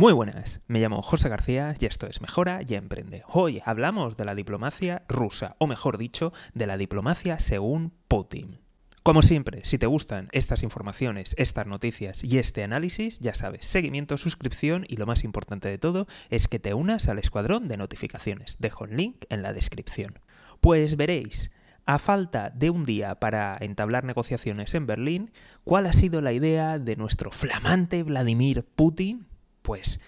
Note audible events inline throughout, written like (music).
Muy buenas, me llamo José García y esto es Mejora y Emprende. Hoy hablamos de la diplomacia rusa, o mejor dicho, de la diplomacia según Putin. Como siempre, si te gustan estas informaciones, estas noticias y este análisis, ya sabes, seguimiento, suscripción y lo más importante de todo es que te unas al escuadrón de notificaciones. Dejo el link en la descripción. Pues veréis, a falta de un día para entablar negociaciones en Berlín, ¿cuál ha sido la idea de nuestro flamante Vladimir Putin? Pues,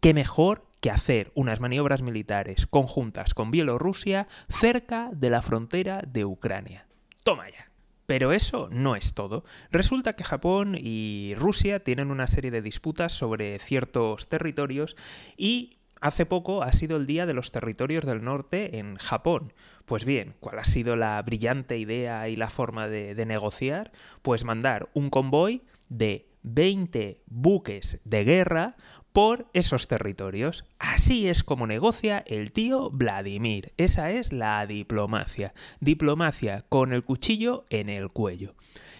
¿qué mejor que hacer unas maniobras militares conjuntas con Bielorrusia cerca de la frontera de Ucrania? Toma ya. Pero eso no es todo. Resulta que Japón y Rusia tienen una serie de disputas sobre ciertos territorios y Hace poco ha sido el Día de los Territorios del Norte en Japón. Pues bien, ¿cuál ha sido la brillante idea y la forma de, negociar? Pues mandar un convoy de 20 buques de guerra por esos territorios. Así es como negocia el tío Vladimir. Esa es la diplomacia. Diplomacia con el cuchillo en el cuello.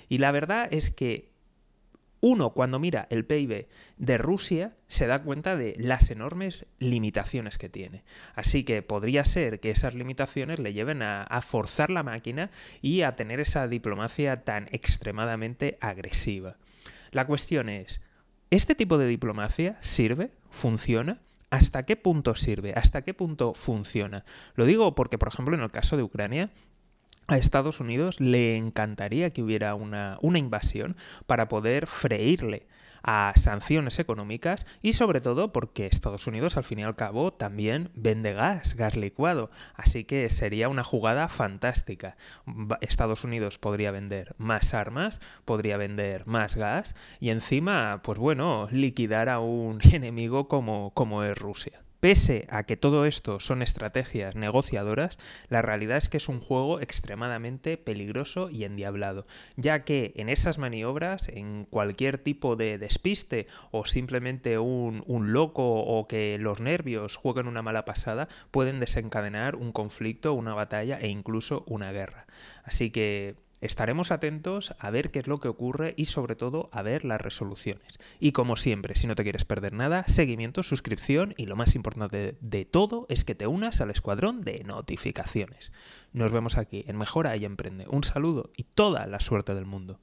Y la verdad es que uno cuando mira el PIB de Rusia se da cuenta de las enormes limitaciones que tiene. Así que podría ser que esas limitaciones le lleven a, a, forzar la máquina y a tener esa diplomacia tan extremadamente agresiva. La cuestión es, ¿Este tipo de diplomacia sirve? ¿Funciona? ¿Hasta qué punto sirve? ¿Hasta qué punto funciona? Lo digo porque, por ejemplo, en el caso de Ucrania, a Estados Unidos le encantaría que hubiera una, una invasión para poder freírle a sanciones económicas y sobre todo porque Estados Unidos al fin y al cabo también vende gas, gas licuado, así que sería una jugada fantástica. Estados Unidos podría vender más armas, podría vender más gas y encima, pues bueno, liquidar a un (laughs) enemigo como, como es Rusia. Pese a que todo esto son estrategias negociadoras, la realidad es que es un juego extremadamente peligroso y endiablado, ya que en esas maniobras, en cualquier tipo de despiste o simplemente un, loco o que los nervios jueguen una mala pasada, pueden desencadenar un conflicto, una batalla e incluso una guerra. Así que Estaremos atentos a ver qué es lo que ocurre y sobre todo a ver las resoluciones. Y como siempre, si no te quieres perder nada, seguimiento, suscripción y lo más importante de todo es que te unas al escuadrón de notificaciones. Nos vemos aquí en Mejora y Emprende. Un saludo y toda la suerte del mundo.